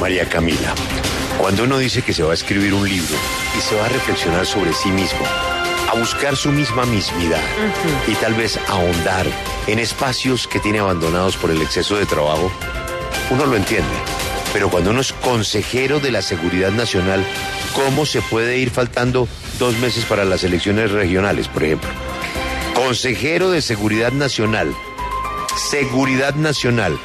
María Camila, cuando uno dice que se va a escribir un libro y se va a reflexionar sobre sí mismo, a buscar su misma mismidad y tal vez ahondar en espacios que tiene abandonados por el exceso de trabajo, uno lo entiende. Pero cuando uno es consejero de la seguridad nacional, ¿cómo se puede ir faltando dos meses para las elecciones regionales, por ejemplo? Consejero de Seguridad Nacional. Seguridad Nacional.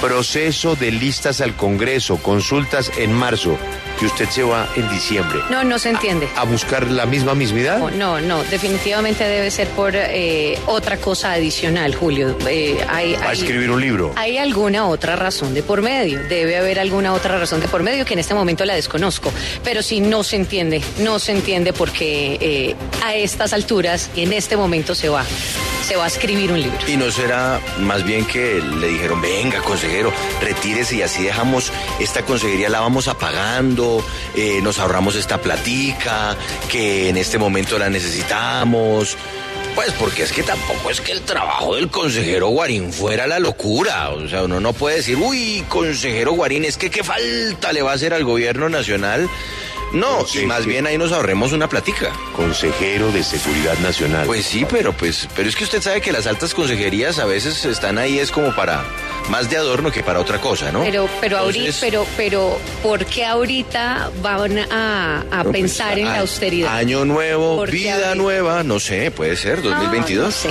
Proceso de listas al Congreso, consultas en marzo, que usted se va en diciembre. No, no se entiende. ¿A buscar la misma mismidad? No, no, no, definitivamente debe ser por eh, otra cosa adicional, Julio. Eh, hay, ¿A hay- escribir un libro? Hay alguna otra razón de por medio, debe haber alguna otra razón de por medio que en este momento la desconozco, pero sí no se entiende, no se entiende porque eh, a estas alturas, en este momento se va, se va a escribir un libro. Y no será más bien que le dijeron, venga, consejero, retírese y así dejamos esta consejería, la vamos apagando, eh, nos ahorramos esta platica, que en este momento la necesitamos. Pues porque es que tampoco es que el trabajo del consejero Guarín fuera la locura. O sea, uno no puede decir, uy, consejero Guarín, es que qué falta le va a hacer al gobierno nacional. No, y más bien ahí nos ahorremos una platica. Consejero de Seguridad Nacional. Pues sí, pero pues, pero es que usted sabe que las altas consejerías a veces están ahí es como para más de adorno que para otra cosa, ¿no? Pero, pero ahorita, pero, pero, ¿por qué ahorita van a, a pues, pensar en a- la austeridad? Año nuevo, ¿Por qué vida ahorita? nueva, no sé, puede ser, No, 2022. no sé,